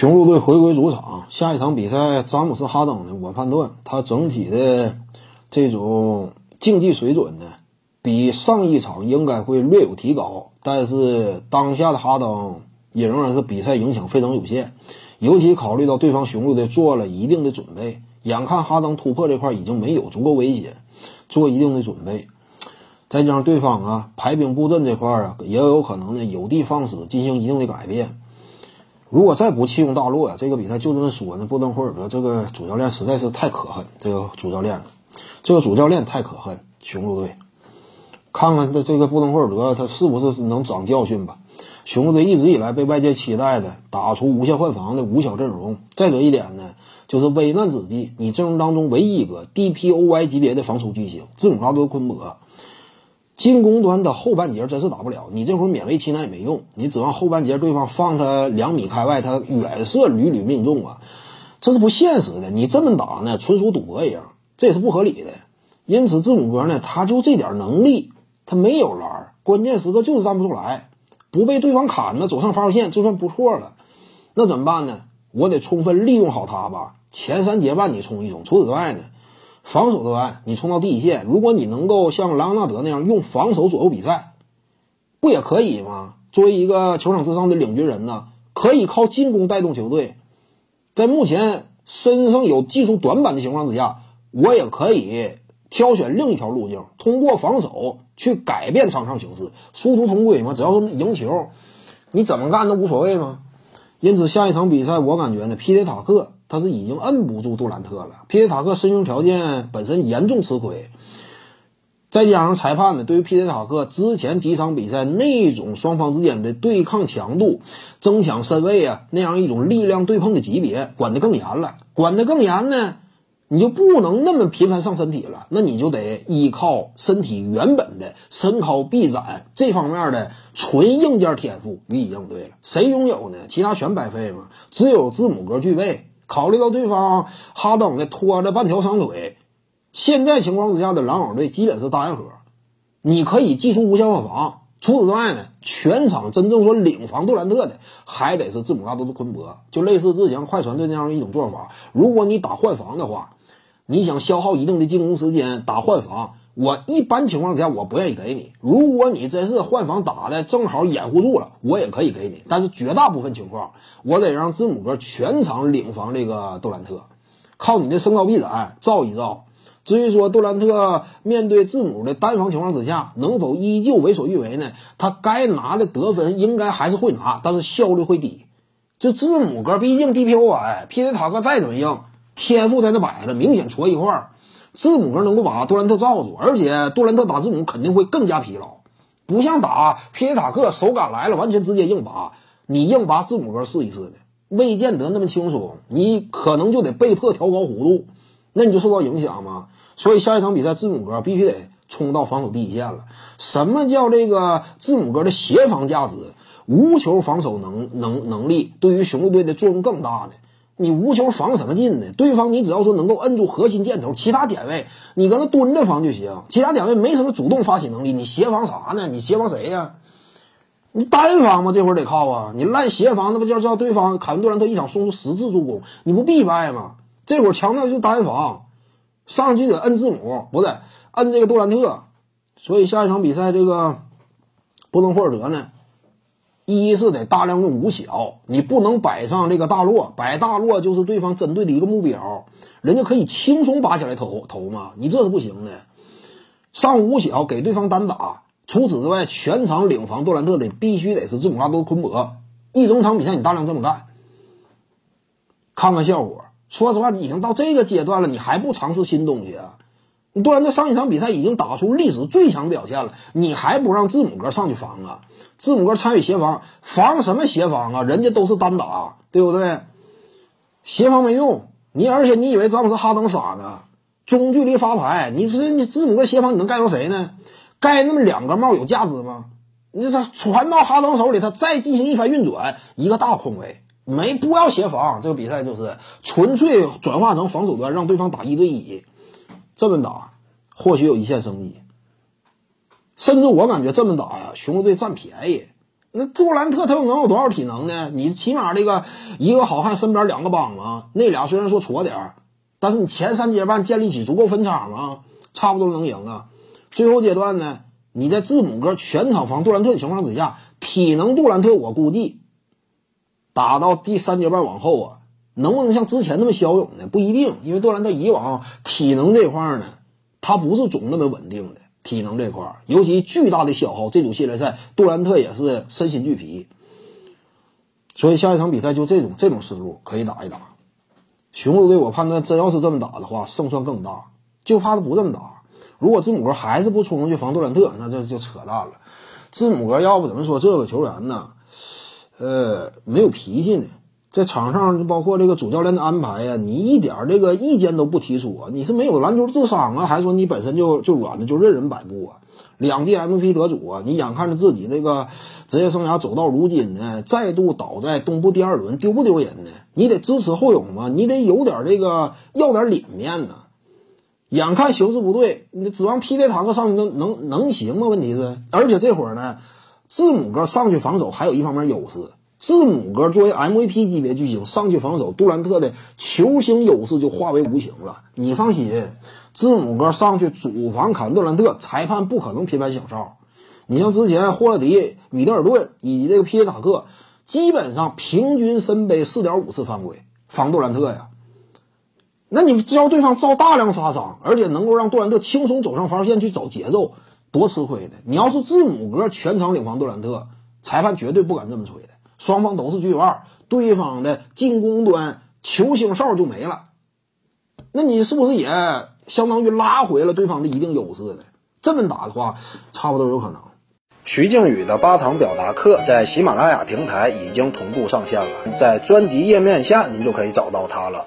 雄鹿队回归主场，下一场比赛，詹姆斯哈登呢？我判断他整体的这种竞技水准呢，比上一场应该会略有提高。但是当下的哈登也仍然是比赛影响非常有限，尤其考虑到对方雄鹿队做了一定的准备，眼看哈登突破这块已经没有足够威胁，做一定的准备，再加上对方啊排兵布阵这块啊，也有可能呢有的放矢，进行一定的改变。如果再不弃用大洛呀，这个比赛就这么说呢。布登霍尔德这个主教练实在是太可恨，这个主教练，这个主教练太可恨。雄鹿队，看看这这个布登霍尔德他是不是能长教训吧？雄鹿队一直以来被外界期待的打出无限换防的五小阵容，再者一点呢，就是危难之际，你阵容当中唯一一个 DPOY 级别的防守巨星字母哥多昆博。进攻端的后半截真是打不了，你这会儿勉为其难也没用，你指望后半截对方放他两米开外，他远射屡屡命中啊，这是不现实的。你这么打呢，纯属赌博一样，这也是不合理的。因此，字母哥呢，他就这点能力，他没有篮，关键时刻就是站不出来，不被对方砍呢，走上防守线就算不错了。那怎么办呢？我得充分利用好他吧，前三节半你冲一冲，除此之外呢？防守端，你冲到第一线，如果你能够像莱昂纳德那样用防守左右比赛，不也可以吗？作为一个球场之上的领军人呢，可以靠进攻带动球队。在目前身上有技术短板的情况之下，我也可以挑选另一条路径，通过防守去改变场上形势，殊途同归嘛。只要是赢球，你怎么干都无所谓嘛。因此，下一场比赛，我感觉呢，皮特塔克。他是已经摁不住杜兰特了，皮特塔克身形条件本身严重吃亏，再加上裁判呢，对于皮特塔克之前几场比赛那种双方之间的对抗强度、争抢身位啊，那样一种力量对碰的级别管得更严了，管得更严呢，你就不能那么频繁上身体了，那你就得依靠身体原本的身高臂展这方面的纯硬件天赋予以应对了。谁拥有呢？其他全白费嘛，只有字母哥具备。考虑到对方哈登的拖着半条伤腿，现在情况之下的篮网队基本是单核，你可以技术无限换防。除此之外呢，全场真正说领防杜兰特的还得是字母哥都是昆博，就类似之前快船队那样一种做法。如果你打换防的话，你想消耗一定的进攻时间打换防。我一般情况下，我不愿意给你。如果你真是换防打的正好掩护住了，我也可以给你。但是绝大部分情况，我得让字母哥全场领防这个杜兰特，靠你的身高臂展造一造。至于说杜兰特面对字母的单防情况之下，能否依旧为所欲为呢？他该拿的得分应该还是会拿，但是效率会低。就字母哥，毕竟 DPOY，皮特塔克再怎么硬，天赋在那摆着，明显戳一块儿。字母哥能够把杜兰特罩住，而且杜兰特打字母肯定会更加疲劳，不像打皮耶塔克手感来了，完全直接硬拔。你硬拔字母哥试一试的，未见得那么轻松，你可能就得被迫调高弧度，那你就受到影响嘛。所以下一场比赛字母哥必须得冲到防守第一线了。什么叫这个字母哥的协防价值？无球防守能能能力对于雄鹿队的作用更大呢？你无球防什么劲呢？对方你只要说能够摁住核心箭头，其他点位你搁那蹲着防就行。其他点位没什么主动发起能力，你协防啥呢？你协防谁呀？你单防吗？这会儿得靠啊！你烂协防，那不叫叫对方凯文杜兰特一场送出十次助攻，你不必败吗？这会儿强调就单防，上去得摁字母，不是摁这个杜兰特。所以下一场比赛，这个布登霍尔德呢？一是得大量用五小，你不能摆上这个大洛，摆大洛就是对方针对的一个目标，人家可以轻松拔起来投投嘛，你这是不行的。上五小给对方单打，除此之外，全场领防杜兰特的必须得是字母哥多昆博，一整场比赛你大量这么干，看看效果。说实话，已经到这个阶段了，你还不尝试新东西啊？杜兰特上一场比赛已经打出历史最强表现了，你还不让字母哥上去防啊？字母哥参与协防，防什么协防啊？人家都是单打，对不对？协防没用，你而且你以为詹姆斯哈登傻呢？中距离发牌，你说你字母哥协防你能盖住谁呢？盖那么两个帽有价值吗？你这传到哈登手里，他再进行一番运转，一个大空位，没不要协防，这个比赛就是纯粹转化成防守端，让对方打一对一，这么打或许有一线生机。甚至我感觉这么打呀，雄鹿队占便宜。那杜兰特他又能有多少体能呢？你起码这个一个好汉身边两个帮啊，那俩虽然说矬点，但是你前三阶半建立起足够分差嘛，差不多能赢啊。最后阶段呢，你在字母哥全场防杜兰特的情况之下，体能杜兰特我估计打到第三阶半往后啊，能不能像之前那么骁勇呢？不一定，因为杜兰特以往体能这块呢，他不是总那么稳定的。体能这块儿，尤其巨大的消耗，这组系列赛杜兰特也是身心俱疲，所以下一场比赛就这种这种思路可以打一打。雄鹿队我判断真要是这么打的话，胜算更大。就怕他不这么打。如果字母哥还是不冲上去防杜兰特，那这就扯淡了。字母哥要不怎么说这个球员呢？呃，没有脾气呢。在场上，就包括这个主教练的安排呀，你一点这个意见都不提出啊？你是没有篮球智商啊，还是说你本身就就软的就任人摆布啊？两届 MVP 得主啊，你眼看着自己这个职业生涯走到如今呢，再度倒在东部第二轮，丢不丢人呢？你得支持后勇嘛，你得有点这个要点脸面呢。眼看形势不对，你指望 PJ 坦克上去能能能行吗？问题是，而且这会儿呢，字母哥上去防守还有一方面优势。字母哥作为 MVP 级别巨星上去防守杜兰特的球星优势就化为无形了。你放心，字母哥上去主防砍杜兰特，裁判不可能频繁响哨。你像之前霍勒迪、米德尔顿以及这个皮耶塔克，基本上平均身背四点五次犯规防杜兰特呀。那你只要对方造大量杀伤，而且能够让杜兰特轻松走上防线去找节奏，多吃亏的。你要是字母哥全场领防杜兰特，裁判绝对不敢这么吹的。双方都是巨腕，对方的进攻端球星哨就没了，那你是不是也相当于拉回了对方的一定优势呢？这么打的话，差不多有可能。徐静宇的八堂表达课在喜马拉雅平台已经同步上线了，在专辑页面下您就可以找到它了。